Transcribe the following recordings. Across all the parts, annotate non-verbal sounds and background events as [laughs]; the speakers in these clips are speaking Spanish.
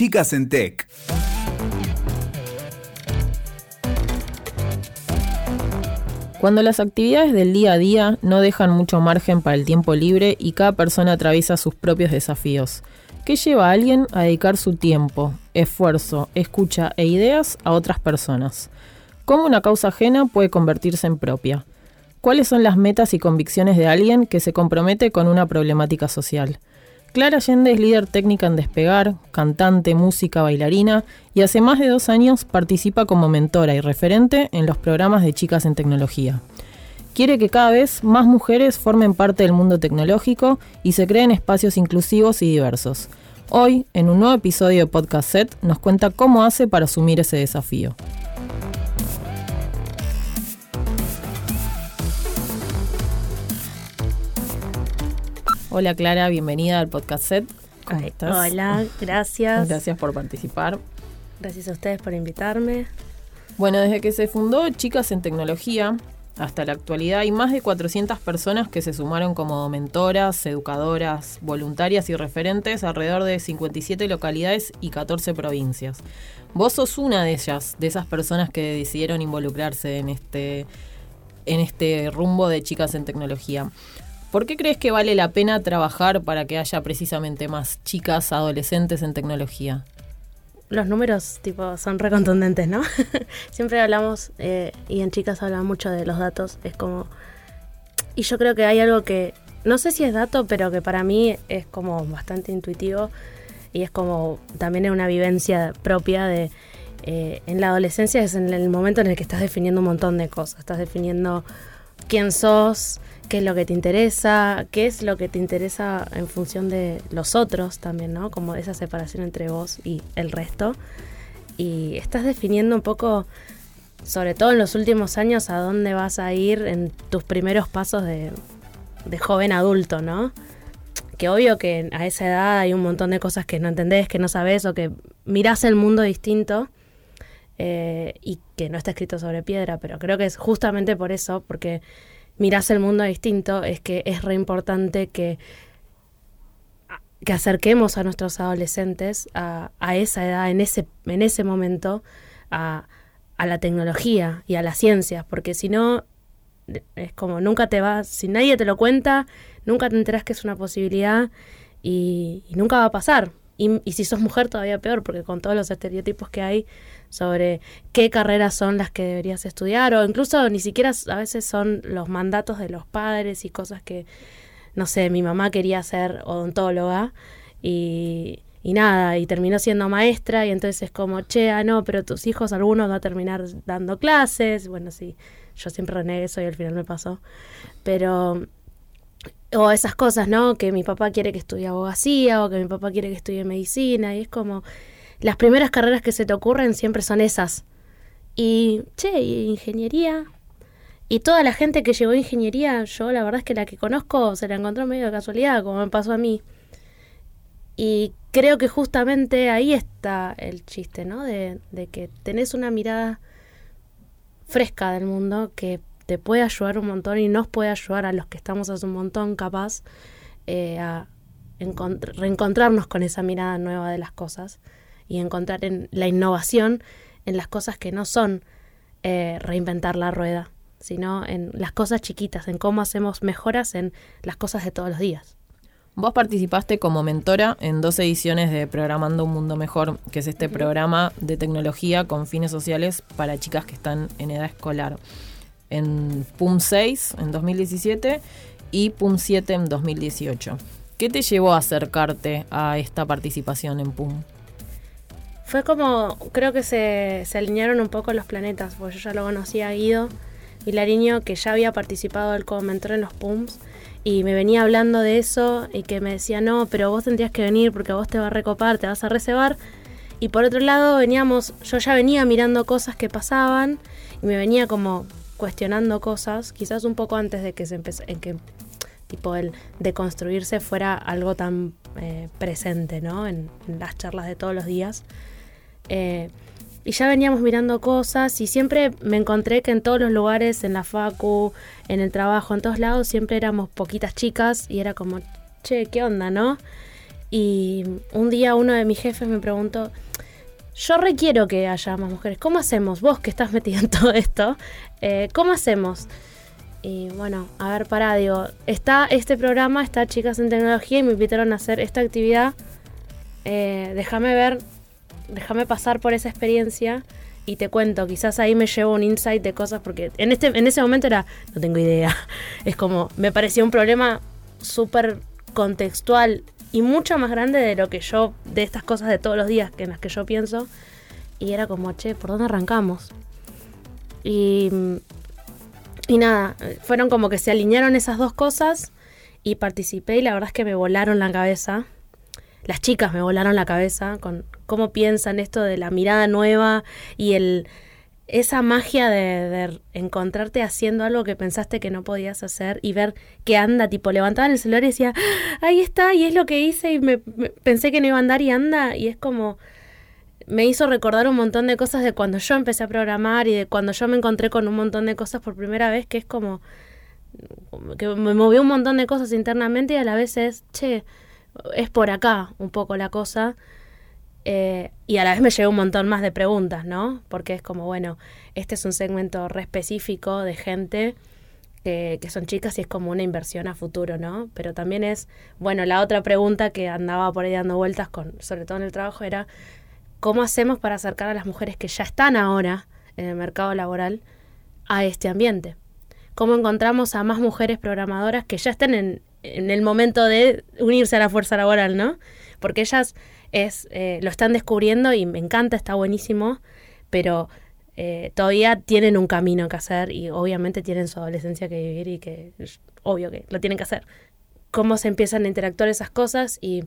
Chicas en Tech. Cuando las actividades del día a día no dejan mucho margen para el tiempo libre y cada persona atraviesa sus propios desafíos, ¿qué lleva a alguien a dedicar su tiempo, esfuerzo, escucha e ideas a otras personas? ¿Cómo una causa ajena puede convertirse en propia? ¿Cuáles son las metas y convicciones de alguien que se compromete con una problemática social? Clara Allende es líder técnica en Despegar, cantante, música, bailarina y hace más de dos años participa como mentora y referente en los programas de chicas en tecnología. Quiere que cada vez más mujeres formen parte del mundo tecnológico y se creen espacios inclusivos y diversos. Hoy, en un nuevo episodio de Podcast Set, nos cuenta cómo hace para asumir ese desafío. Hola Clara, bienvenida al podcast set. ¿Cómo estás? Hola, gracias. Gracias por participar. Gracias a ustedes por invitarme. Bueno, desde que se fundó Chicas en Tecnología hasta la actualidad hay más de 400 personas que se sumaron como mentoras, educadoras, voluntarias y referentes alrededor de 57 localidades y 14 provincias. Vos sos una de ellas, de esas personas que decidieron involucrarse en este, en este rumbo de Chicas en Tecnología. ¿Por qué crees que vale la pena trabajar para que haya precisamente más chicas adolescentes en tecnología? Los números tipo son recontundentes, ¿no? [laughs] Siempre hablamos, eh, y en chicas hablan mucho de los datos, es como... Y yo creo que hay algo que, no sé si es dato, pero que para mí es como bastante intuitivo y es como también es una vivencia propia de... Eh, en la adolescencia es en el momento en el que estás definiendo un montón de cosas, estás definiendo quién sos, qué es lo que te interesa, qué es lo que te interesa en función de los otros también, ¿no? Como esa separación entre vos y el resto. Y estás definiendo un poco, sobre todo en los últimos años, a dónde vas a ir en tus primeros pasos de, joven adulto, ¿no? Que obvio que a esa edad hay un montón de cosas que no entendés, que no sabes o que mirás el mundo distinto. Eh, y que no está escrito sobre piedra, pero creo que es justamente por eso, porque mirás el mundo distinto, es que es re importante que, que acerquemos a nuestros adolescentes a, esa edad, en ese, en ese momento, a, la tecnología y a las ciencias, porque si no, es como nunca te vas, si nadie te lo cuenta, nunca te enteras que es una posibilidad y, nunca va a pasar. Y, y, si sos mujer todavía peor, porque con todos los estereotipos que hay sobre qué carreras son las que deberías estudiar o incluso ni siquiera a veces son los mandatos de los padres y cosas que, no sé, mi mamá quería ser odontóloga y, y nada, y terminó siendo maestra y entonces es como, che, ah, no, pero tus hijos algunos van a terminar dando clases, bueno, sí, yo siempre renegué eso y al final me pasó, pero o esas cosas, ¿no? Que mi papá quiere que estudie abogacía o que mi papá quiere que estudie medicina y es como las primeras carreras que se te ocurren siempre son esas. Y, che, ingeniería. Y toda la gente que llegó a ingeniería, yo la verdad es que la que conozco se la encontró medio de casualidad, como me pasó a mí. Y creo que justamente ahí está el chiste, ¿no? De, de que tenés una mirada fresca del mundo que te puede ayudar un montón y nos puede ayudar a los que estamos hace un montón capaz eh, a reencontrarnos con esa mirada nueva de las cosas y encontrar en la innovación en las cosas que no son eh, reinventar la rueda, sino en las cosas chiquitas, en cómo hacemos mejoras en las cosas de todos los días. Vos participaste como mentora en dos ediciones de Programando un Mundo Mejor, que es este programa de tecnología con fines sociales para chicas que están en edad escolar. En PUM 6 en 2017 y PUM 7 en 2018. ¿Qué te llevó a acercarte a esta participación en PUM? Fue como, creo que se, se alinearon un poco los planetas, porque yo ya lo conocía a Guido Vilariño, que ya había participado él como mentor en los PUMS, y me venía hablando de eso, y que me decía, no, pero vos tendrías que venir porque vos te vas a recopar, te vas a reservar. Y por otro lado, veníamos, yo ya venía mirando cosas que pasaban, y me venía como cuestionando cosas, quizás un poco antes de que se empezó, en que tipo el de construirse fuera algo tan eh, presente, ¿no? en las charlas de todos los días. Eh, y ya veníamos mirando cosas y siempre me encontré que en todos los lugares, en la facu, en el trabajo, en todos lados, siempre éramos poquitas chicas y era como, che, ¿qué onda, no? Y un día uno de mis jefes me preguntó, yo requiero que haya más mujeres, ¿cómo hacemos? Vos que estás metido en todo esto, eh, ¿cómo hacemos? Y bueno, a ver, pará, digo, está este programa, está Chicas en Tecnología y me invitaron a hacer esta actividad. Eh, déjame ver, déjame pasar por esa experiencia y te cuento, quizás ahí me llevo un insight de cosas porque en, este, en ese momento era, no tengo idea, [laughs] es como, me parecía un problema súper contextual y mucho más grande de lo que yo, de estas cosas de todos los días que en las que yo pienso. Y era como, che, ¿por dónde arrancamos? Y, y nada, fueron como que se alinearon esas dos cosas y participé y la verdad es que me volaron la cabeza. Las chicas me volaron la cabeza con cómo piensan esto de la mirada nueva y el, esa magia de, encontrarte haciendo algo que pensaste que no podías hacer y ver que anda, tipo, levantaban el celular y decía, ah, ahí está, y es lo que hice y me, pensé que no iba a andar y anda, y es como, me hizo recordar un montón de cosas de cuando yo empecé a programar y de cuando yo me encontré con un montón de cosas por primera vez, que es como, que me movió un montón de cosas internamente y a la vez es, che, es por acá un poco la cosa eh, y a la vez me llegó un montón más de preguntas, ¿no? Porque es como, bueno, este es un segmento re específico de gente que, son chicas y es como una inversión a futuro, ¿no? Pero también es, bueno, la otra pregunta que andaba por ahí dando vueltas, con, sobre todo en el trabajo, era, ¿cómo hacemos para acercar a las mujeres que ya están ahora en el mercado laboral a este ambiente? ¿Cómo encontramos a más mujeres programadoras que ya estén en el momento de unirse a la fuerza laboral, ¿no? Porque ellas es, eh, lo están descubriendo y me encanta, está buenísimo, pero eh, todavía tienen un camino que hacer y obviamente tienen su adolescencia que vivir y que obvio que lo tienen que hacer. Cómo se empiezan a interactuar esas cosas y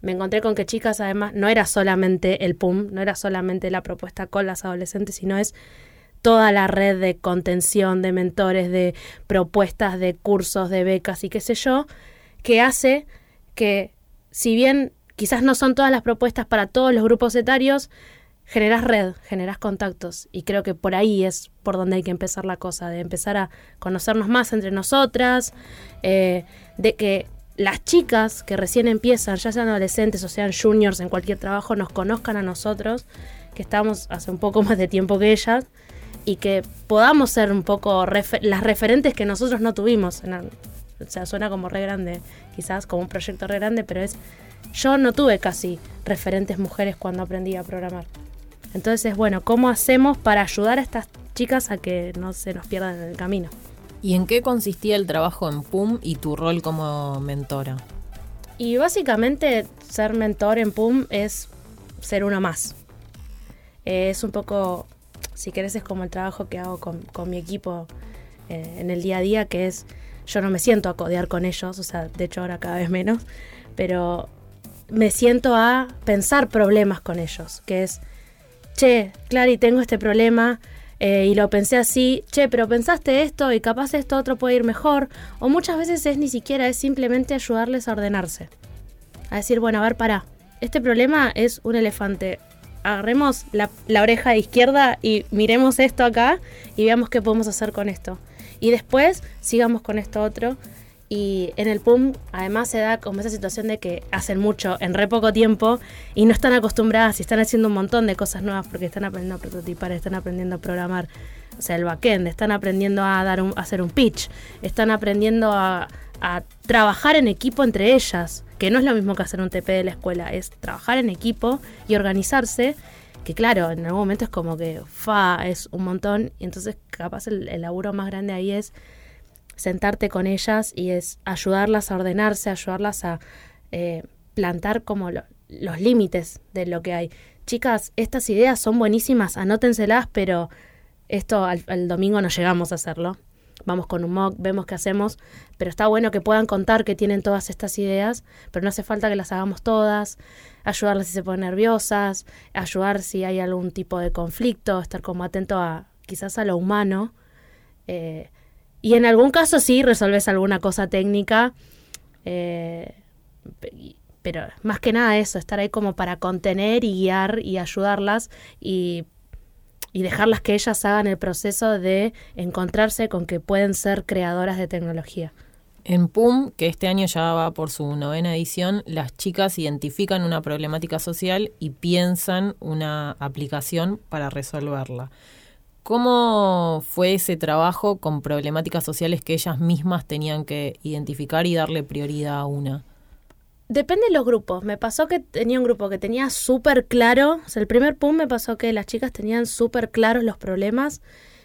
me encontré con que chicas además no era solamente el PUM, no era solamente la propuesta con las adolescentes, sino es toda la red de contención, de mentores, de propuestas, de cursos, de becas y qué sé yo, que hace que si bien quizás no son todas las propuestas para todos los grupos etarios, generas red, generas contactos y creo que por ahí es por donde hay que empezar la cosa, de empezar a conocernos más entre nosotras, eh, de que las chicas que recién empiezan, ya sean adolescentes o sean juniors en cualquier trabajo, nos conozcan a nosotros, que estamos hace un poco más de tiempo que ellas, y que podamos ser un poco las referentes que nosotros no tuvimos. o sea, suena como re grande, quizás como un proyecto re grande, pero es yo no tuve casi referentes mujeres cuando aprendí a programar. Entonces, bueno, ¿cómo hacemos para ayudar a estas chicas a que no se nos pierdan en el camino? ¿Y en qué consistía el trabajo en PUM y tu rol como mentora? Y básicamente ser mentor en PUM es ser uno más. es un poco, si querés, es como el trabajo que hago con, mi equipo eh, en el día a día, que es, yo no me siento a codear con ellos, o sea, de hecho ahora cada vez menos, pero me siento a pensar problemas con ellos, que es, che, Clary, tengo este problema eh, y lo pensé así, che, pero pensaste esto y capaz esto otro puede ir mejor, o muchas veces es ni siquiera, es simplemente ayudarles a ordenarse, a decir, bueno, a ver, pará, este problema es un elefante, agarremos la, la oreja izquierda y miremos esto acá y veamos qué podemos hacer con esto. Y después sigamos con esto otro y en el PUM además se da como esa situación de que hacen mucho en re poco tiempo y no están acostumbradas y están haciendo un montón de cosas nuevas porque están aprendiendo a prototipar, están aprendiendo a programar, o sea, el backend, están aprendiendo a, dar un, hacer un pitch, están aprendiendo a, trabajar en equipo entre ellas, que no es lo mismo que hacer un TP de la escuela, es trabajar en equipo y organizarse que claro, en algún momento es como que fa, es un montón, y entonces capaz el laburo más grande ahí es sentarte con ellas y es ayudarlas a ordenarse, ayudarlas a eh, plantar como los límites de lo que hay. Chicas, estas ideas son buenísimas, anótenselas, pero esto al, domingo no llegamos a hacerlo. Vamos con un mock, vemos qué hacemos, pero está bueno que puedan contar que tienen todas estas ideas, pero no hace falta que las hagamos todas, ayudarlas si se ponen nerviosas, ayudar si hay algún tipo de conflicto, estar como atento a quizás a lo humano. Eh, y en algún caso sí resolves alguna cosa técnica, eh, pero más que nada eso, estar ahí como para contener y guiar y ayudarlas y, y dejarlas que ellas hagan el proceso de encontrarse con que pueden ser creadoras de tecnología. En PUM, que este año ya va por su novena edición, las chicas identifican una problemática social y piensan una aplicación para resolverla. ¿Cómo fue ese trabajo con problemáticas sociales que ellas mismas tenían que identificar y darle prioridad a una? Depende de los grupos. Me pasó que tenía un grupo que tenía súper claro, o sea, el primer PUM me pasó que las chicas tenían súper claros los problemas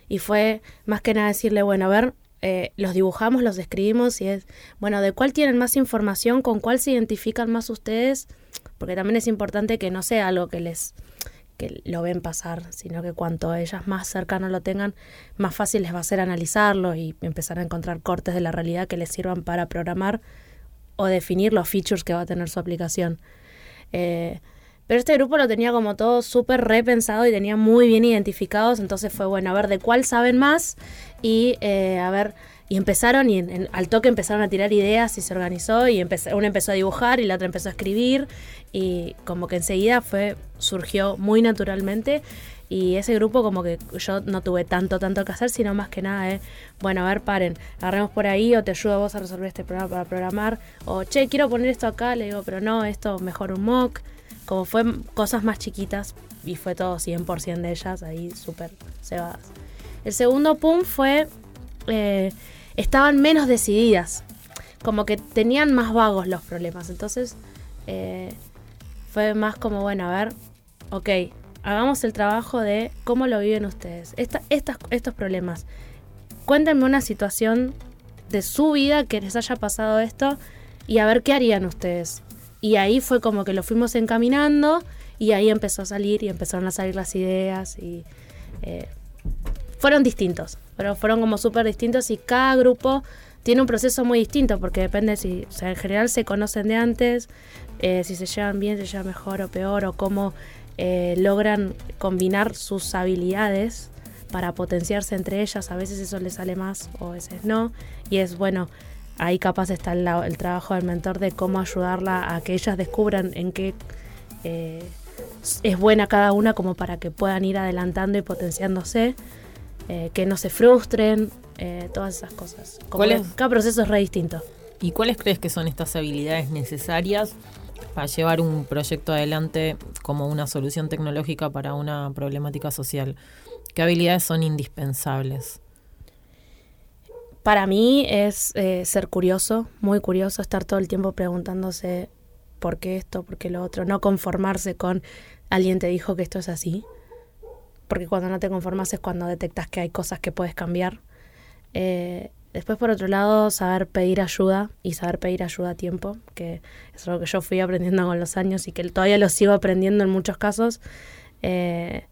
y fue más que nada decirle, bueno, a ver, eh, los dibujamos, los escribimos y es, bueno, de cuál tienen más información, con cuál se identifican más ustedes, porque también es importante que no sea algo que les que lo ven pasar, sino que cuanto ellas más cercano lo tengan, más fácil les va a ser analizarlo y empezar a encontrar cortes de la realidad que les sirvan para programar o definir los features que va a tener su aplicación. Eh, pero este grupo lo tenía como todo súper repensado y tenía muy bien identificados, entonces fue bueno, a ver de cuál saben más y eh, a ver y empezaron y al toque empezaron a tirar ideas y se organizó y una empezó a dibujar y la otra empezó a escribir y como que enseguida fue surgió muy naturalmente y ese grupo como que yo no tuve tanto, tanto que hacer, sino más que nada, eh, bueno, a ver, paren, agarremos por ahí o te ayudo a vos a resolver este programa para programar, o che, quiero poner esto acá, le digo, pero no, esto mejor un mock, como fue cosas más chiquitas y fue todo 100% de ellas, ahí súper cebadas. El segundo pum fue eh, estaban menos decididas, como que tenían más vagos los problemas. Entonces eh, fue más como, bueno, a ver, ok, hagamos el trabajo de cómo lo viven ustedes. estos problemas. Cuéntenme una situación de su vida que les haya pasado esto y a ver qué harían ustedes. Y ahí fue como que lo fuimos encaminando y ahí empezó a salir y empezaron a salir las ideas y eh, fueron distintos pero fueron como súper distintos y cada grupo tiene un proceso muy distinto porque depende si, en general se conocen de antes, eh, si se llevan bien, se llevan mejor o peor, o cómo eh, logran combinar sus habilidades para potenciarse entre ellas. A veces eso les sale más o a veces no. Y es bueno, ahí capaz está el, el trabajo del mentor de cómo ayudarla a que ellas descubran en qué eh, es buena cada una como para que puedan ir adelantando y potenciándose. Eh, que no se frustren, eh, todas esas cosas. Cada proceso es re distinto. ¿Y cuáles crees que son estas habilidades necesarias para llevar un proyecto adelante como una solución tecnológica para una problemática social? ¿Qué habilidades son indispensables? Para mí es eh, ser curioso, muy curioso, estar todo el tiempo preguntándose por qué esto, por qué lo otro, no conformarse con alguien te dijo que esto es así porque cuando no te conformas es cuando detectas que hay cosas que puedes cambiar. Eh, después, por otro lado, saber pedir ayuda y saber pedir ayuda a tiempo, que es algo que yo fui aprendiendo con los años y que todavía lo sigo aprendiendo en muchos casos. Eh,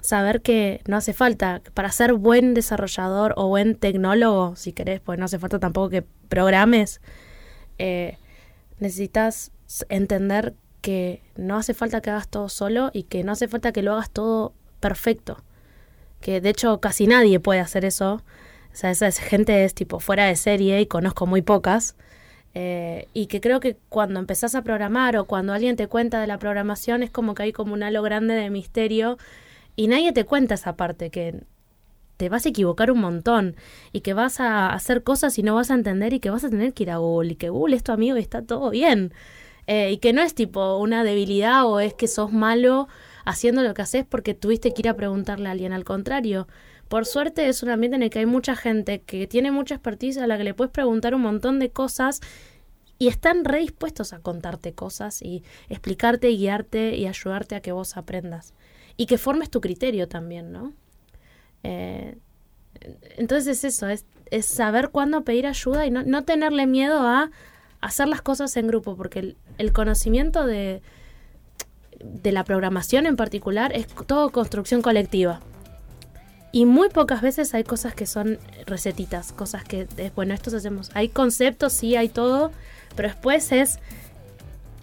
saber que no hace falta, para ser buen desarrollador o buen tecnólogo, si querés, pues no hace falta tampoco que programes, eh, necesitas entender que no hace falta que hagas todo solo y que no hace falta que lo hagas todo perfecto. Que de hecho casi nadie puede hacer eso. O sea, esa gente es tipo fuera de serie y conozco muy pocas. Eh, y que creo que cuando empezás a programar o cuando alguien te cuenta de la programación es como que hay como un halo grande de misterio y nadie te cuenta esa parte que te vas a equivocar un montón y que vas a hacer cosas y no vas a entender y que vas a tener que ir a Google y que Google es tu amigo y está todo bien. Eh, y que no es tipo una debilidad o es que sos malo haciendo lo que haces porque tuviste que ir a preguntarle a alguien. Al contrario, por suerte es un ambiente en el que hay mucha gente que tiene mucha expertise a la que le puedes preguntar un montón de cosas y están redispuestos a contarte cosas y explicarte y guiarte y ayudarte a que vos aprendas. Y que formes tu criterio también, ¿no? Eh, entonces es eso, es, saber cuándo pedir ayuda y no, tenerle miedo a hacer las cosas en grupo, porque el conocimiento de, de la programación en particular es todo construcción colectiva. Y muy pocas veces hay cosas que son recetitas, cosas que es, bueno, estos hacemos. Hay conceptos, sí, hay todo, pero después es,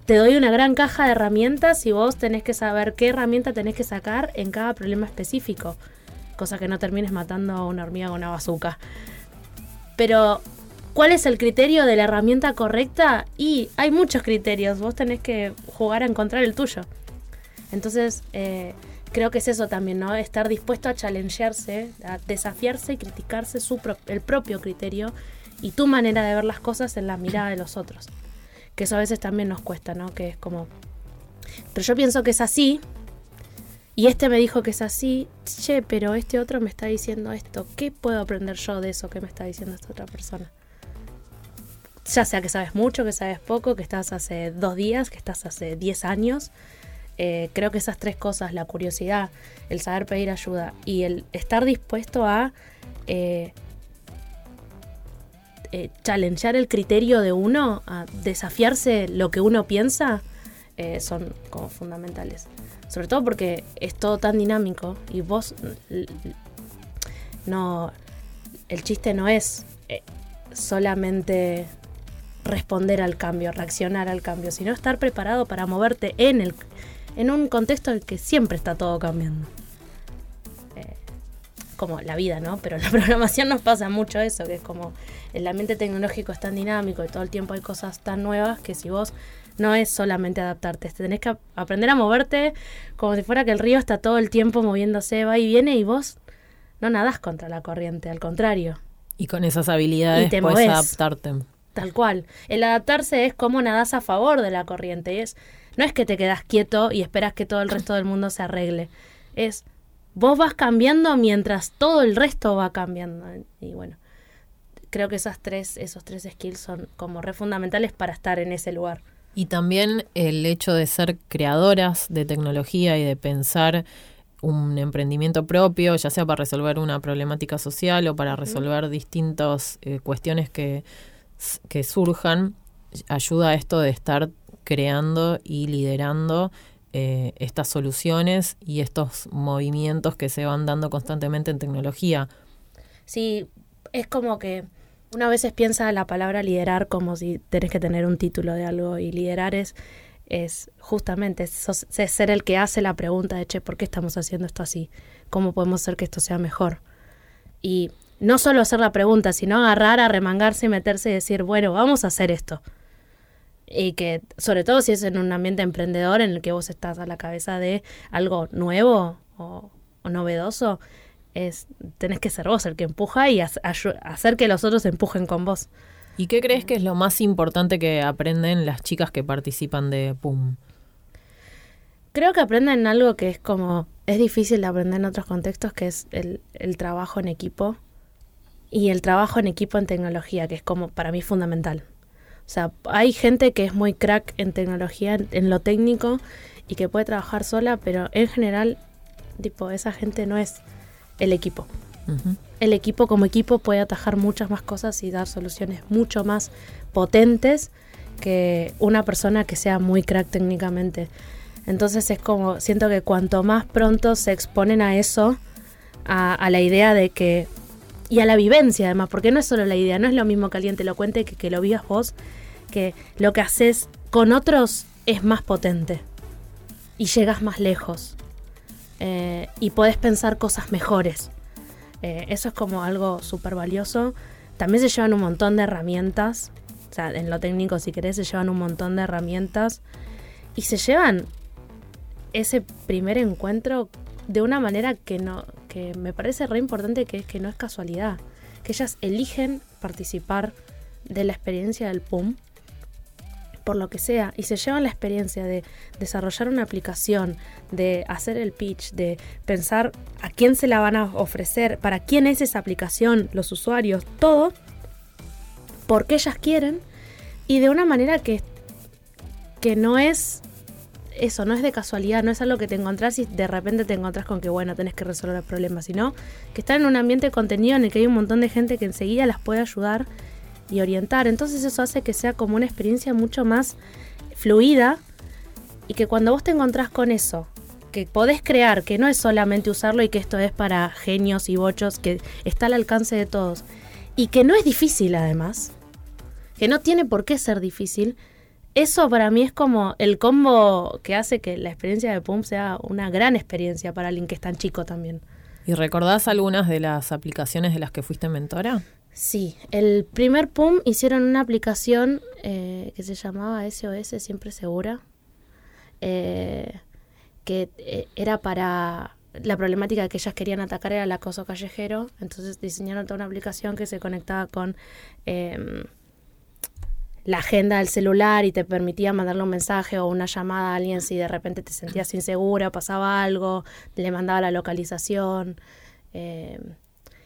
te doy una gran caja de herramientas y vos tenés que saber qué herramienta tenés que sacar en cada problema específico. Cosa que no termines matando a una hormiga con una bazuca. Pero, ¿cuál es el criterio de la herramienta correcta? Y hay muchos criterios, vos tenés que jugar a encontrar el tuyo. Entonces, eh, creo que es eso también, ¿no? Estar dispuesto a challengearse, a desafiarse y criticarse su el propio criterio y tu manera de ver las cosas en la mirada de los otros. Que eso a veces también nos cuesta, ¿no? Que es como, pero yo pienso que es así, y este me dijo que es así, che, pero este otro me está diciendo esto, ¿qué puedo aprender yo de eso que me está diciendo esta otra persona? Ya sea que sabes mucho, que sabes poco, que estás hace dos días, que estás hace diez años. Eh, creo que esas tres cosas, la curiosidad, el saber pedir ayuda y el estar dispuesto a eh, eh, challengear el criterio de uno, a desafiarse lo que uno piensa, eh, son como fundamentales. Sobre todo porque es todo tan dinámico y vos no. El chiste no es solamente responder al cambio, reaccionar al cambio, sino estar preparado para moverte en, el, en un contexto en el que siempre está todo cambiando. Eh, como la vida, ¿no? Pero en la [laughs] programación nos pasa mucho eso, que es como el ambiente tecnológico es tan dinámico y todo el tiempo hay cosas tan nuevas que si vos no es solamente adaptarte, tenés que aprender a moverte como si fuera que el río está todo el tiempo moviéndose, va y viene y vos no nadás contra la corriente, al contrario. Y con esas habilidades puedes adaptarte. Tal cual. El adaptarse es como nadás a favor de la corriente. Es, no es que te quedas quieto y esperas que todo el resto del mundo se arregle. Es, vos vas cambiando mientras todo el resto va cambiando. Y bueno, creo que esas tres, esos tres skills son como re fundamentales para estar en ese lugar. Y también el hecho de ser creadoras de tecnología y de pensar un emprendimiento propio, ya sea para resolver una problemática social o para resolver distintas eh, cuestiones que, que surjan, ayuda a esto de estar creando y liderando eh, estas soluciones y estos movimientos que se van dando constantemente en tecnología. Sí, es como que una veces piensa la palabra liderar como si tenés que tener un título de algo y liderar es, es justamente ser el que hace la pregunta de, che, ¿por qué estamos haciendo esto así? ¿Cómo podemos hacer que esto sea mejor? Y no solo hacer la pregunta, sino agarrar, a remangarse y meterse y decir, bueno, vamos a hacer esto. Y que, sobre todo si es en un ambiente emprendedor en el que vos estás a la cabeza de algo nuevo o, o novedoso, es tenés que ser vos el que empuja y hacer que los otros empujen con vos. ¿Y qué crees que es lo más importante que aprenden las chicas que participan de PUM? Creo que aprenden algo que es como, es difícil de aprender en otros contextos, que es el, el trabajo en equipo y el trabajo en equipo en tecnología, que es como para mí fundamental. O sea, hay gente que es muy crack en tecnología, en lo técnico, y que puede trabajar sola, pero en general, tipo, esa gente no es el equipo. El equipo como equipo puede atajar muchas más cosas y dar soluciones mucho más potentes que una persona que sea muy crack técnicamente. Entonces es como, siento que cuanto más pronto se exponen a eso, a, la idea de que, y a la vivencia además, porque no es solo la idea, no es lo mismo que alguien te lo cuente que que lo vivas vos, que lo que haces con otros es más potente y llegas más lejos. Eh, y podés pensar cosas mejores. Eh, eso es como algo súper valioso. También se llevan un montón de herramientas. O sea, en lo técnico, si querés, se llevan un montón de herramientas. Y se llevan ese primer encuentro de una manera que no me parece re importante que es que no es casualidad que ellas eligen participar de la experiencia del PUM por lo que sea, y se llevan la experiencia de desarrollar una aplicación, de hacer el pitch, de pensar a quién se la van a ofrecer, para quién es esa aplicación, los usuarios, todo, porque ellas quieren, y de una manera que, que no es eso, no es de casualidad, no es algo que te encontrás y de repente te encontrás con que, bueno, tenés que resolver el problema, sino que están en un ambiente contenido en el que hay un montón de gente que enseguida las puede ayudar y orientar. Entonces eso hace que sea como una experiencia mucho más fluida y que cuando vos te encontrás con eso, que podés crear, que no es solamente usarlo y que esto es para genios y bochos, que está al alcance de todos y que no es difícil además, que no tiene por qué ser difícil, eso para mí es como el combo que hace que la experiencia de PUM sea una gran experiencia para alguien que es tan chico también. ¿Y recordás algunas de las aplicaciones de las que fuiste mentora? Sí, el primer PUM hicieron una aplicación eh, que se llamaba SOS Siempre Segura, eh, que eh, era para la problemática que ellas querían atacar era el acoso callejero, entonces diseñaron toda una aplicación que se conectaba con em, la agenda del celular y te permitía mandarle un mensaje o una llamada a alguien si de repente te sentías insegura, pasaba algo, le mandaba la localización. Eh,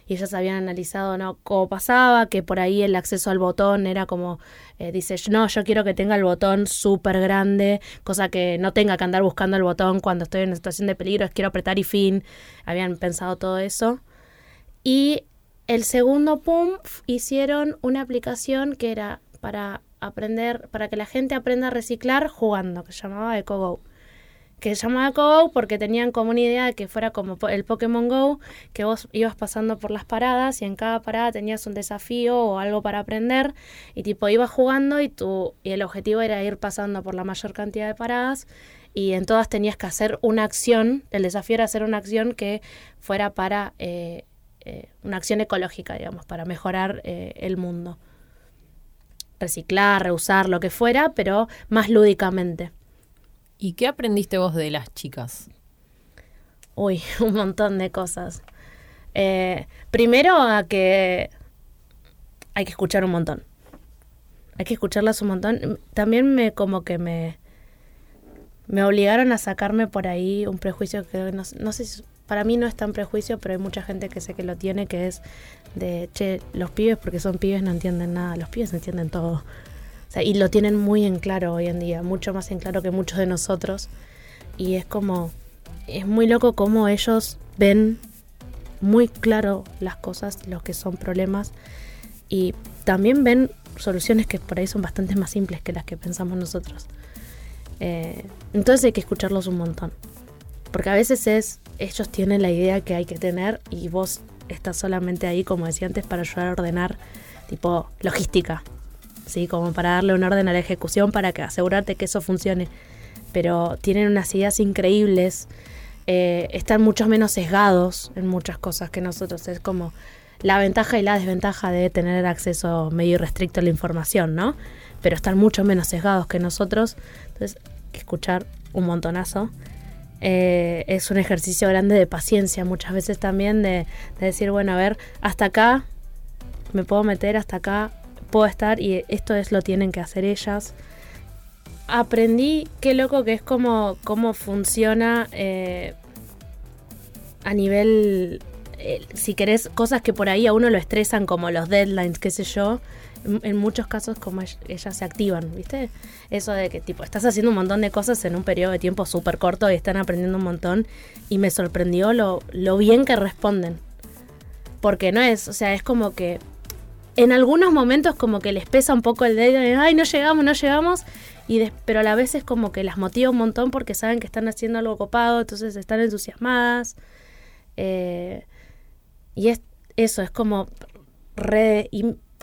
y ellas habían analizado ¿no? cómo pasaba, que por ahí el acceso al botón era como, eh, dice, no, yo quiero que tenga el botón súper grande, cosa que no tenga que andar buscando el botón cuando estoy en una situación de peligro, es quiero apretar y fin. Habían pensado todo eso. Y el segundo, pum, hicieron una aplicación que era para aprender, para que la gente aprenda a reciclar jugando, que se llamaba EcoGo. Que se llamaba EcoGo porque tenían como una idea de que fuera como el Pokémon Go, que vos ibas pasando por las paradas y en cada parada tenías un desafío o algo para aprender y tipo ibas jugando y, tu, y el objetivo era ir pasando por la mayor cantidad de paradas y en todas tenías que hacer una acción, el desafío era hacer una acción que fuera para eh, eh, una acción ecológica, digamos, para mejorar eh, el mundo reciclar, reusar, lo que fuera, pero más lúdicamente. ¿Y qué aprendiste vos de las chicas? Uy, [laughs] un montón de cosas. Eh, primero a que hay que escuchar un montón. Hay que escucharlas un montón. También me como que me me obligaron a sacarme por ahí un prejuicio que no, no sé si para mí no es tan prejuicio, pero hay mucha gente que sé que lo tiene, que es de, che, los pibes porque son pibes no entienden nada, los pibes entienden todo. O sea, y lo tienen muy en claro hoy en día, mucho más en claro que muchos de nosotros. Y es como, es muy loco cómo ellos ven muy claro las cosas, los que son problemas, y también ven soluciones que por ahí son bastante más simples que las que pensamos nosotros. Eh, entonces hay que escucharlos un montón. Porque a veces es, ellos tienen la idea que hay que tener y vos estás solamente ahí, como decía antes, para ayudar a ordenar, tipo, logística. ¿Sí? Como para darle un orden a la ejecución para que asegurarte que eso funcione. Pero tienen unas ideas increíbles, eh, están mucho menos sesgados en muchas cosas que nosotros. Es como la ventaja y la desventaja de tener acceso medio irrestricto a la información, ¿no? Pero están mucho menos sesgados que nosotros. Entonces, hay que escuchar un montonazo. Eh, es un ejercicio grande de paciencia muchas veces también de, decir, bueno, a ver, hasta acá me puedo meter, hasta acá puedo estar y esto es lo tienen que hacer ellas. Aprendí qué loco que es como cómo funciona eh, a nivel, eh, si querés, cosas que por ahí a uno lo estresan como los deadlines, qué sé yo en muchos casos como ellas se activan, ¿viste? Eso de que tipo, estás haciendo un montón de cosas en un periodo de tiempo súper corto y están aprendiendo un montón y me sorprendió lo, lo bien que responden. Porque no es, o sea, es como que en algunos momentos como que les pesa un poco el dedo, y, ay, no llegamos, no llegamos, y pero a la vez es como que las motiva un montón porque saben que están haciendo algo copado, entonces están entusiasmadas. Eh, y es eso, es como re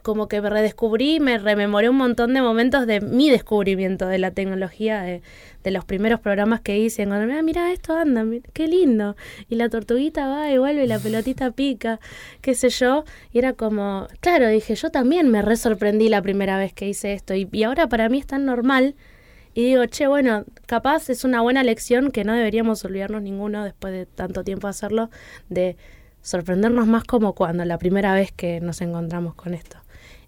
como que me redescubrí, me rememoré un montón de momentos de mi descubrimiento de la tecnología, de, los primeros programas que hice, cuando me ah, mira, esto anda, qué lindo, y la tortuguita va y vuelve y la pelotita pica, qué sé yo, y era como, claro, dije, yo también me re sorprendí la primera vez que hice esto, y, y ahora para mí es tan normal, y digo, che, bueno, capaz es una buena lección que no deberíamos olvidarnos ninguno después de tanto tiempo hacerlo, de sorprendernos más como cuando la primera vez que nos encontramos con esto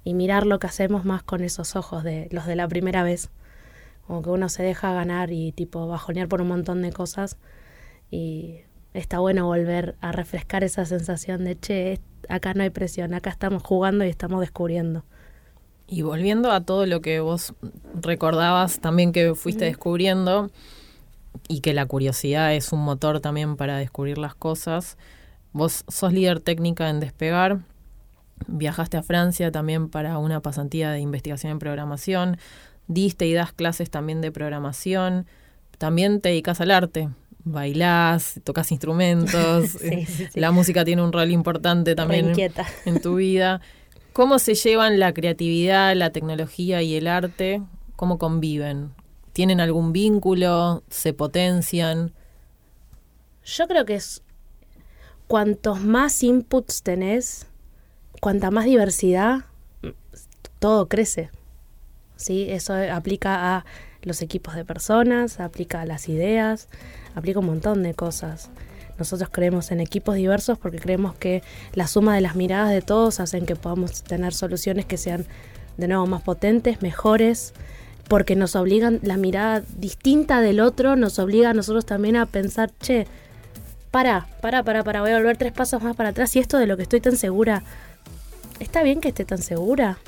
y mirar lo que hacemos más con esos ojos de los de la primera vez. Como que uno se deja ganar y tipo bajonear por un montón de cosas y está bueno volver a refrescar esa sensación de, che, acá no hay presión, acá estamos jugando y estamos descubriendo. Y volviendo a todo lo que vos recordabas también que fuiste descubriendo y que la curiosidad es un motor también para descubrir las cosas, vos sos líder técnica en Despegar, Viajaste a Francia también para una pasantía de investigación en programación. Diste y das clases también de programación. También te dedicas al arte. Bailás, tocas instrumentos. [laughs] La música tiene un rol importante también en tu vida. ¿Cómo se llevan la creatividad, la tecnología y el arte? ¿Cómo conviven? ¿Tienen algún vínculo? ¿Se potencian? Yo creo que es cuantos más inputs tenés, cuanta más diversidad, todo crece. ¿sí? Eso aplica a los equipos de personas, aplica a las ideas, aplica un montón de cosas. Nosotros creemos en equipos diversos porque creemos que la suma de las miradas de todos hacen que podamos tener soluciones que sean de nuevo más potentes, mejores, porque nos obligan, la mirada distinta del otro nos obliga a nosotros también a pensar, che, para, para, para, para, voy a volver tres pasos más para atrás y esto de lo que estoy tan segura, ¿está bien que esté tan segura?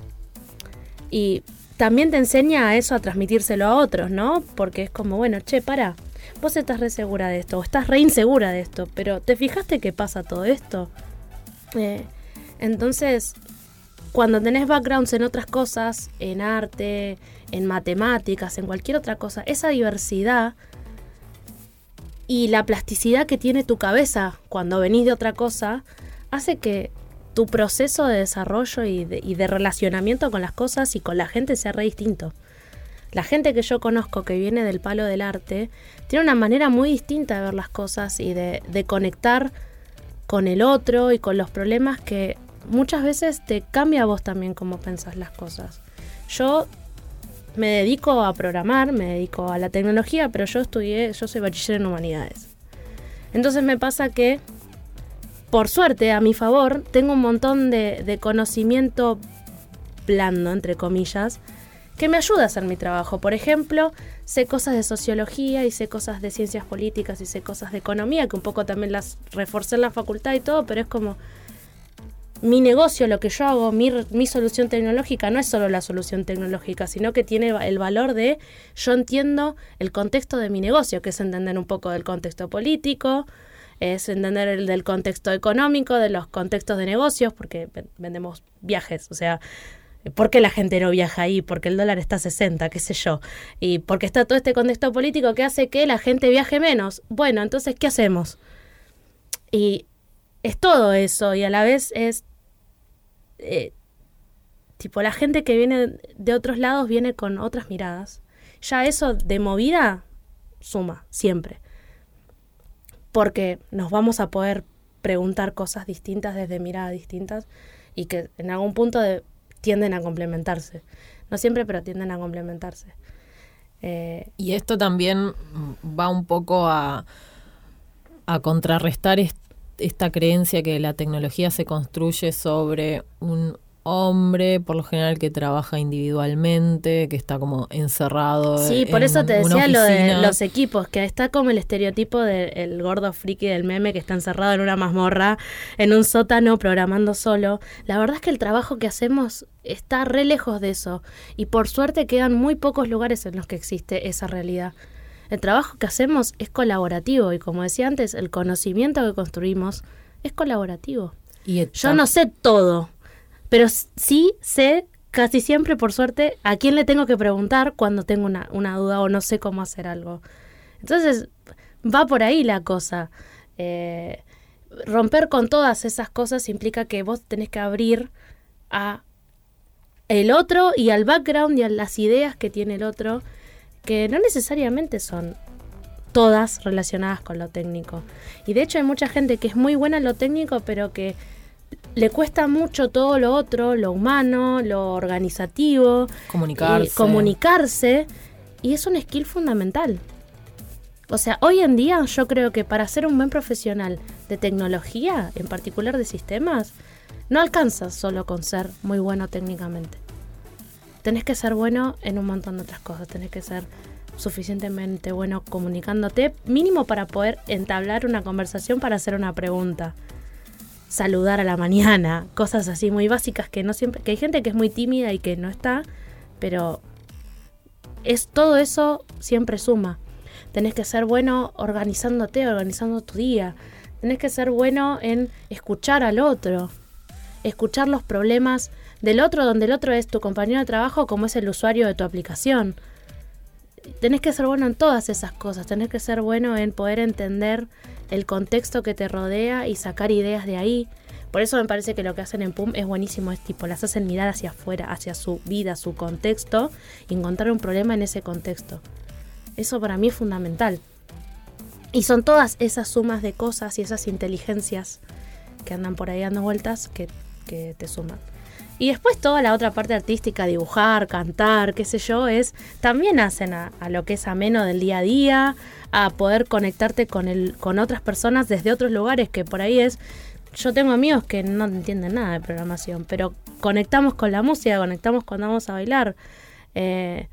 Y también te enseña a eso, a transmitírselo a otros, ¿no? Porque es como, bueno, che, para, vos estás re segura de esto, o estás re insegura de esto, pero ¿te fijaste que pasa todo esto? Eh, entonces, cuando tenés backgrounds en otras cosas, en arte, en matemáticas, en cualquier otra cosa, esa diversidad y la plasticidad que tiene tu cabeza cuando venís de otra cosa, hace que tu proceso de desarrollo y de, relacionamiento con las cosas y con la gente sea re distinto. La gente que yo conozco que viene del palo del arte tiene una manera muy distinta de ver las cosas y de, conectar con el otro y con los problemas que muchas veces te cambia a vos también cómo pensás las cosas. Yo me dedico a programar, me dedico a la tecnología, pero yo estudié, yo soy bachiller en humanidades. Entonces me pasa que por suerte, a mi favor, tengo un montón de, conocimiento blando, entre comillas, que me ayuda a hacer mi trabajo. Por ejemplo, sé cosas de sociología y sé cosas de ciencias políticas y sé cosas de economía, que un poco también las reforcé en la facultad y todo, pero es como mi negocio, lo que yo hago, mi, mi, solución tecnológica no es solo la solución tecnológica, sino que tiene el valor de yo entiendo el contexto de mi negocio, que es entender un poco del contexto político, es entender el del contexto económico, de los contextos de negocios, porque vendemos viajes, o sea, ¿por qué la gente no viaja ahí? Porque el dólar está a 60, qué sé yo. Y porque está todo este contexto político que hace que la gente viaje menos. Bueno, entonces, ¿qué hacemos? Y es todo eso, y a la vez es... Eh, tipo, la gente que viene de otros lados viene con otras miradas. Ya eso de movida suma, siempre porque nos vamos a poder preguntar cosas distintas desde miradas distintas y que en algún punto tienden a complementarse. No siempre, pero tienden a complementarse. Eh, y esto también va un poco a, a contrarrestar esta creencia que la tecnología se construye sobre un hombre, por lo general que trabaja individualmente, que está como encerrado. Sí, por eso te decía lo de los equipos, que está como el estereotipo del gordo friki del meme que está encerrado en una mazmorra, en un sótano, programando solo. La verdad es que el trabajo que hacemos está re lejos de eso, y por suerte quedan muy pocos lugares en los que existe esa realidad. El trabajo que hacemos es colaborativo, y como decía antes, el conocimiento que construimos es colaborativo. Y Yo no sé todo, pero sí sé casi siempre, por suerte, a quién le tengo que preguntar cuando tengo una, duda o no sé cómo hacer algo. Entonces, va por ahí la cosa. Eh, romper con todas esas cosas implica que vos tenés que abrir a el otro y al background y a las ideas que tiene el otro, que no necesariamente son todas relacionadas con lo técnico. Y de hecho hay mucha gente que es muy buena en lo técnico, pero que le cuesta mucho todo lo otro, lo humano, lo organizativo, comunicarse. Eh, comunicarse, y es un skill fundamental. O sea, hoy en día yo creo que para ser un buen profesional de tecnología, en particular de sistemas, no alcanzas solo con ser muy bueno técnicamente. Tenés que ser bueno en un montón de otras cosas, tenés que ser suficientemente bueno comunicándote, mínimo para poder entablar una conversación para hacer una pregunta saludar a la mañana, [laughs] cosas así muy básicas que no siempre, que hay gente que es muy tímida y que no está, pero es todo eso siempre suma. Tenés que ser bueno organizándote, organizando tu día. Tenés que ser bueno en escuchar al otro, escuchar los problemas del otro, donde el otro es tu compañero de trabajo como es el usuario de tu aplicación. Tenés que ser bueno en todas esas cosas, tenés que ser bueno en poder entender el contexto que te rodea y sacar ideas de ahí. Por eso me parece que lo que hacen en PUM es buenísimo, es tipo, las hacen mirar hacia afuera, hacia su vida, su contexto, y encontrar un problema en ese contexto. Eso para mí es fundamental. Y son todas esas sumas de cosas y esas inteligencias que andan por ahí dando vueltas que, que te suman. Y después toda la otra parte artística, dibujar, cantar, qué sé yo, es también hacen a, lo que es ameno del día a día, a poder conectarte con, el, con otras personas desde otros lugares, que por ahí es yo tengo amigos que no entienden nada de programación, pero conectamos con la música, conectamos cuando vamos a bailar. Eh,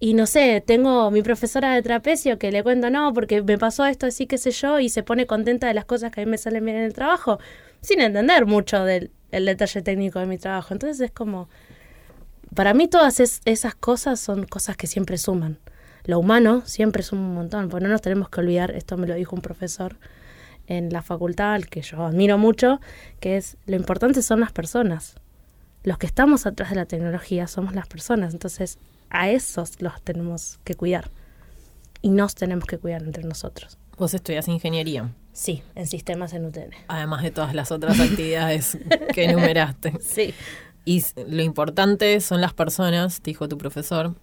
y no sé, tengo mi profesora de trapecio que le cuento, no, porque me pasó esto así, qué sé yo, y se pone contenta de las cosas que a mí me salen bien en el trabajo, sin entender mucho del detalle técnico de mi trabajo. Entonces es como, para mí todas esas cosas son cosas que siempre suman. Lo humano siempre suma un montón, porque no nos tenemos que olvidar, esto me lo dijo un profesor en la facultad, al que yo admiro mucho, que es lo importante son las personas. Los que estamos atrás de la tecnología somos las personas, entonces a esos los tenemos que cuidar y nos tenemos que cuidar entre nosotros. ¿Vos estudias ingeniería? Sí, en sistemas en UTN. Además de todas las otras actividades [laughs] que enumeraste. Sí. Y lo importante son las personas, dijo tu profesor,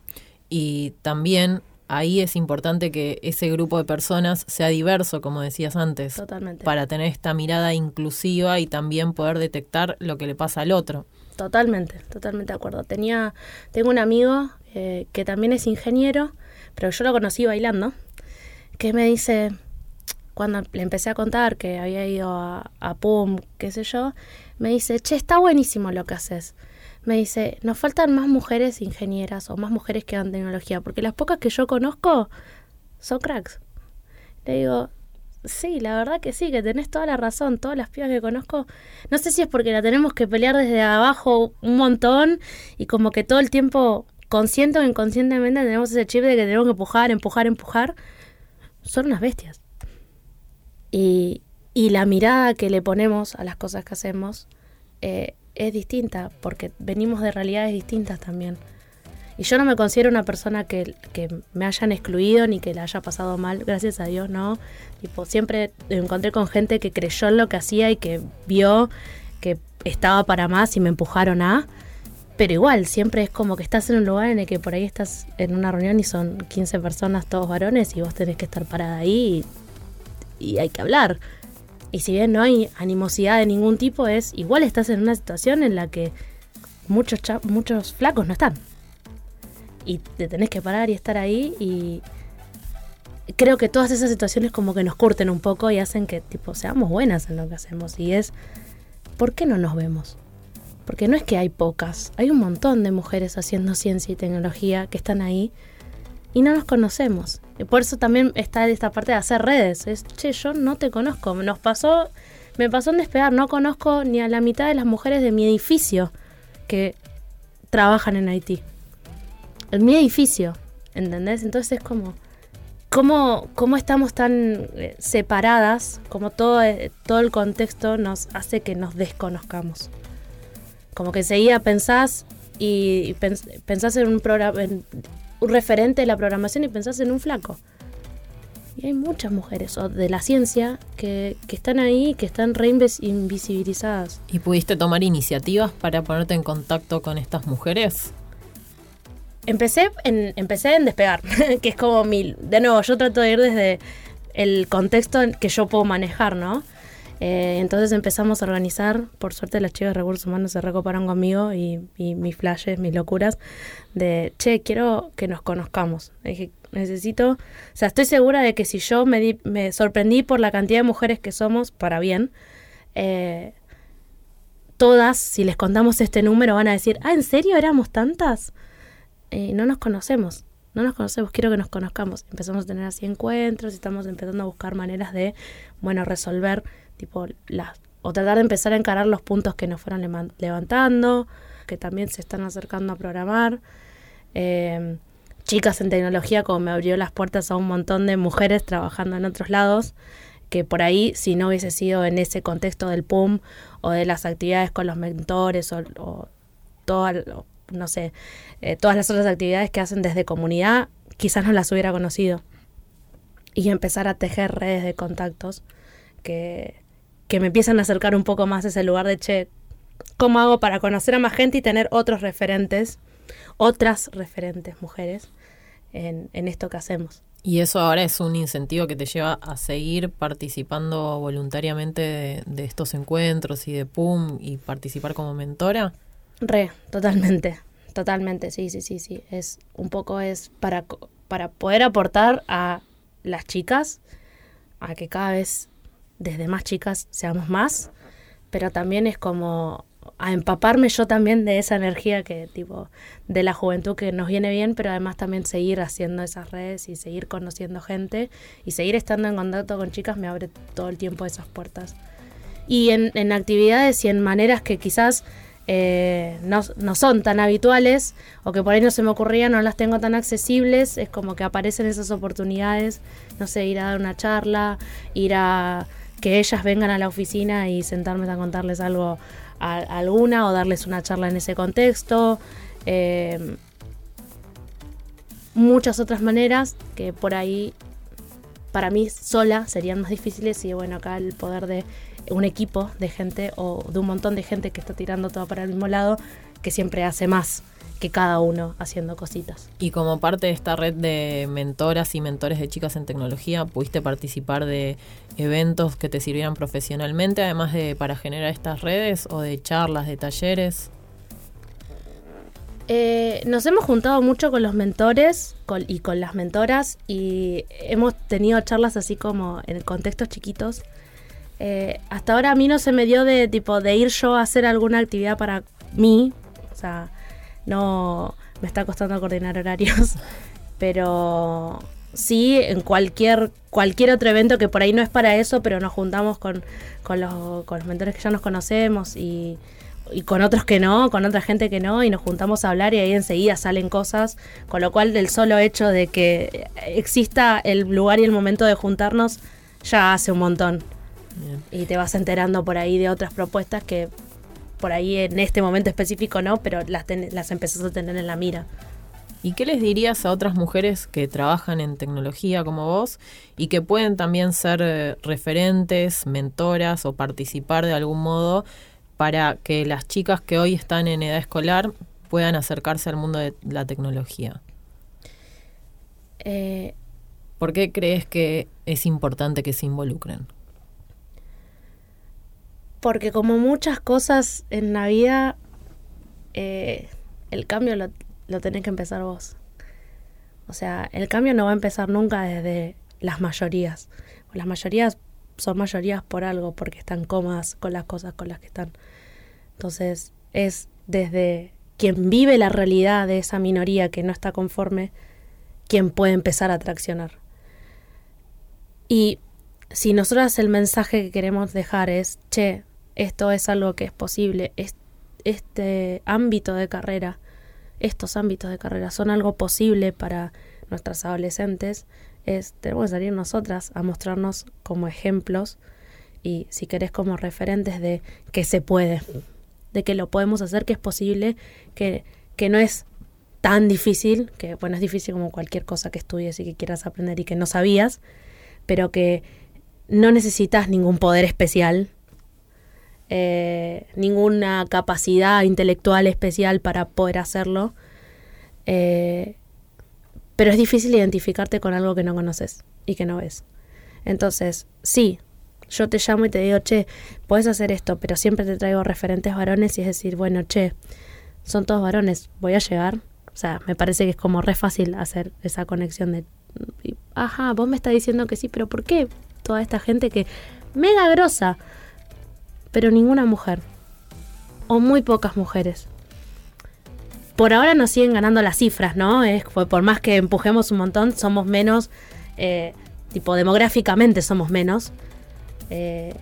y también ahí es importante que ese grupo de personas sea diverso, como decías antes. Totalmente. Para tener esta mirada inclusiva y también poder detectar lo que le pasa al otro. Totalmente, totalmente de acuerdo. Tenía, tengo un amigo eh, que también es ingeniero, pero yo lo conocí bailando, que me dice, cuando le empecé a contar que había ido a, PUM, qué sé yo, me dice, che, está buenísimo lo que haces me dice, nos faltan más mujeres ingenieras o más mujeres que hagan tecnología, porque las pocas que yo conozco son cracks. Le digo, sí, la verdad que sí, que tenés toda la razón, todas las pibas que conozco, no sé si es porque la tenemos que pelear desde abajo un montón y como que todo el tiempo, consciente o inconscientemente, tenemos ese chip de que tenemos que empujar, empujar, empujar, son unas bestias. Y, la mirada que le ponemos a las cosas que hacemos eh, es distinta, porque venimos de realidades distintas también. Y yo no me considero una persona que, me hayan excluido ni que la haya pasado mal, gracias a Dios, no. Tipo, siempre me encontré con gente que creyó en lo que hacía y que vio que estaba para más y me empujaron a. Pero igual, siempre es como que estás en un lugar en el que por ahí estás en una reunión y son 15 personas, todos varones, y vos tenés que estar parada ahí y, y hay que hablar. Y si bien no hay animosidad de ningún tipo, es igual estás en una situación en la que muchos, muchos flacos no están. Y te tenés que parar y estar ahí y creo que todas esas situaciones como que nos curten un poco y hacen que tipo seamos buenas en lo que hacemos. Y es, ¿por qué no nos vemos? Porque no es que hay pocas, hay un montón de mujeres haciendo ciencia y tecnología que están ahí y no nos conocemos. Por eso también está esta parte de hacer redes. Es, che, yo no te conozco. Nos pasó, me pasó en despegar, no conozco ni a la mitad de las mujeres de mi edificio que trabajan en Haití. En mi edificio, ¿entendés? Entonces es como, ¿cómo, cómo estamos tan eh, separadas? Como todo, eh, todo el contexto nos hace que nos desconozcamos. Como que seguía pensás y pensás en un programa, un referente de la programación y pensás en un flaco. Y hay muchas mujeres o de la ciencia que, están ahí, que están re invisibilizadas. ¿Y pudiste tomar iniciativas para ponerte en contacto con estas mujeres? Empecé en, empecé en despegar, [laughs] que es como mil. De nuevo, yo trato de ir desde el contexto que yo puedo manejar, ¿no? Eh, entonces empezamos a organizar, por suerte las chicas de recursos humanos se recoparon conmigo y, mis flashes, mis locuras, de, che, quiero que nos conozcamos. Dije, necesito, o sea, estoy segura de que si yo me, me sorprendí por la cantidad de mujeres que somos, para bien, eh, todas, si les contamos este número, van a decir, ah, ¿en serio éramos tantas? No nos conocemos no nos conocemos, quiero que nos conozcamos. Empezamos a tener así encuentros y estamos empezando a buscar maneras de, bueno, resolver tipo las o tratar de empezar a encarar los puntos que nos fueron levantando, que también se están acercando a programar. Eh, chicas en tecnología, como me abrió las puertas a un montón de mujeres trabajando en otros lados, que por ahí, si no hubiese sido en ese contexto del PUM o de las actividades con los mentores o, o no sé, eh, todas las otras actividades que hacen desde comunidad, quizás no las hubiera conocido. Y empezar a tejer redes de contactos que, que me empiezan a acercar un poco más a ese lugar de, che, ¿cómo hago para conocer a más gente y tener otros referentes, otras referentes mujeres en, en esto que hacemos? Y eso ahora es un incentivo que te lleva a seguir participando voluntariamente de, estos encuentros y de PUM y participar como mentora. Re, totalmente, totalmente, sí, sí, sí, sí. Es un poco es para, para poder aportar a las chicas, a que cada vez desde más chicas seamos más, pero también es como a empaparme yo también de esa energía que tipo de la juventud que nos viene bien, pero además también seguir haciendo esas redes y seguir conociendo gente y seguir estando en contacto con chicas me abre todo el tiempo esas puertas. Y en, en actividades y en maneras que quizás eh, no, no, son tan habituales o que por ahí no se me ocurrían, no las tengo tan accesibles, es como que aparecen esas oportunidades, no sé, ir a dar una charla, ir a que ellas vengan a la oficina y sentarme a contarles algo a, alguna o darles una charla en ese contexto. Eh, muchas otras maneras que por ahí para mí sola serían más difíciles y bueno, acá el poder de un equipo de gente o de un montón de gente que está tirando todo para el mismo lado, que siempre hace más que cada uno haciendo cositas. Y como parte de esta red de mentoras y mentores de chicas en tecnología, ¿pudiste participar de eventos que te sirvieran profesionalmente, además de para generar estas redes o de charlas, de talleres? Eh, nos hemos juntado mucho con los mentores y con las mentoras y hemos tenido charlas así como en contextos chiquitos. Eh, hasta ahora a mí no se me dio de tipo de ir yo a hacer alguna actividad para mí. O sea, no me está costando coordinar horarios, [laughs] pero sí en cualquier cualquier otro evento que por ahí no es para eso, pero nos juntamos con, con, los, con los mentores que ya nos conocemos y, y con otros que no, con otra gente que no, y nos juntamos a hablar y ahí enseguida salen cosas, con lo cual del solo hecho de que exista el lugar y el momento de juntarnos ya hace un montón. Y te vas enterando por ahí de otras propuestas que por ahí en este momento específico no, pero las, las empezás a tener en la mira. ¿Y qué les dirías a otras mujeres que trabajan en tecnología como vos y que pueden también ser eh, referentes, mentoras o participar de algún modo para que las chicas que hoy están en edad escolar puedan acercarse al mundo de la tecnología? Eh, ¿Por qué crees que es importante que se involucren? Porque como muchas cosas en la vida, eh, el cambio lo, tenés que empezar vos. O sea, el cambio no va a empezar nunca desde las mayorías. Las mayorías son mayorías por algo, porque están cómodas con las cosas con las que están. Entonces, es desde quien vive la realidad de esa minoría que no está conforme, quien puede empezar a traccionar. Y si nosotras el mensaje que queremos dejar es, che, esto es algo que es posible, este ámbito de carrera, estos ámbitos de carrera son algo posible para nuestras adolescentes, es, tenemos que salir nosotras a mostrarnos como ejemplos y si querés como referentes de que se puede, de que lo podemos hacer, que es posible, que, que no es tan difícil, que bueno, es difícil como cualquier cosa que estudies y que quieras aprender y que no sabías, pero que no necesitas ningún poder especial eh, ninguna capacidad intelectual especial para poder hacerlo. Eh, pero es difícil identificarte con algo que no conoces y que no ves. Entonces, sí, yo te llamo y te digo, che, puedes hacer esto, pero siempre te traigo referentes varones y es decir, bueno, che, son todos varones, voy a llegar. O sea, me parece que es como re fácil hacer esa conexión de, ajá, vos me estás diciendo que sí, pero ¿por qué toda esta gente que mega grosa? Pero ninguna mujer. O muy pocas mujeres. Por ahora nos siguen ganando las cifras, ¿no? Es, por más que empujemos un montón, somos menos, eh, tipo demográficamente somos menos. Eh,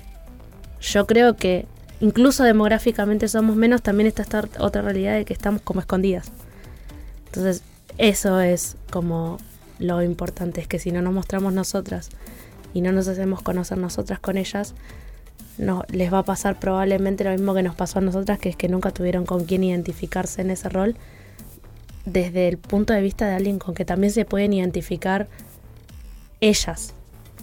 yo creo que incluso demográficamente somos menos, también está esta otra realidad de que estamos como escondidas. Entonces, eso es como lo importante, es que si no nos mostramos nosotras y no nos hacemos conocer nosotras con ellas, no, les va a pasar probablemente lo mismo que nos pasó a nosotras, que es que nunca tuvieron con quién identificarse en ese rol, desde el punto de vista de alguien con que también se pueden identificar ellas,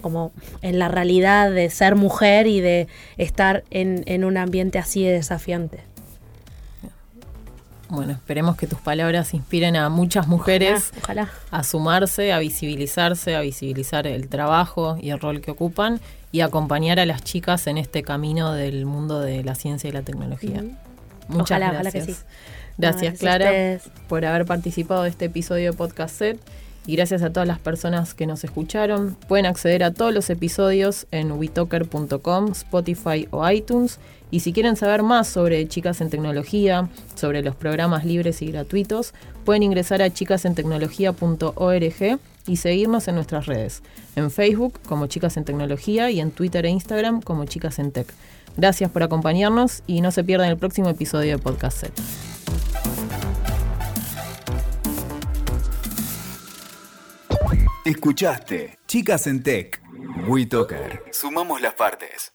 como en la realidad de ser mujer y de estar en, en un ambiente así de desafiante. Bueno, esperemos que tus palabras inspiren a muchas mujeres ojalá, a sumarse, a visibilizarse, a visibilizar el trabajo y el rol que ocupan y acompañar a las chicas en este camino del mundo de la ciencia y la tecnología. Muchas Ojalá, gracias. ojalá que sí. Gracias, No, Clara, por haber participado de este episodio de Podcast Set. Y gracias a todas las personas que nos escucharon. Pueden acceder a todos los episodios en witoker.com, Spotify o iTunes. Y si quieren saber más sobre Chicas en Tecnología, sobre los programas libres y gratuitos, pueden ingresar a chicasentecnología.org y seguirnos en nuestras redes. En Facebook como Chicas en Tecnología y en Twitter e Instagram como Chicas en Tech. Gracias por acompañarnos y no se pierdan el próximo episodio de Podcast Set. Escuchaste Chicas en Tech. WeToker. Sumamos las partes.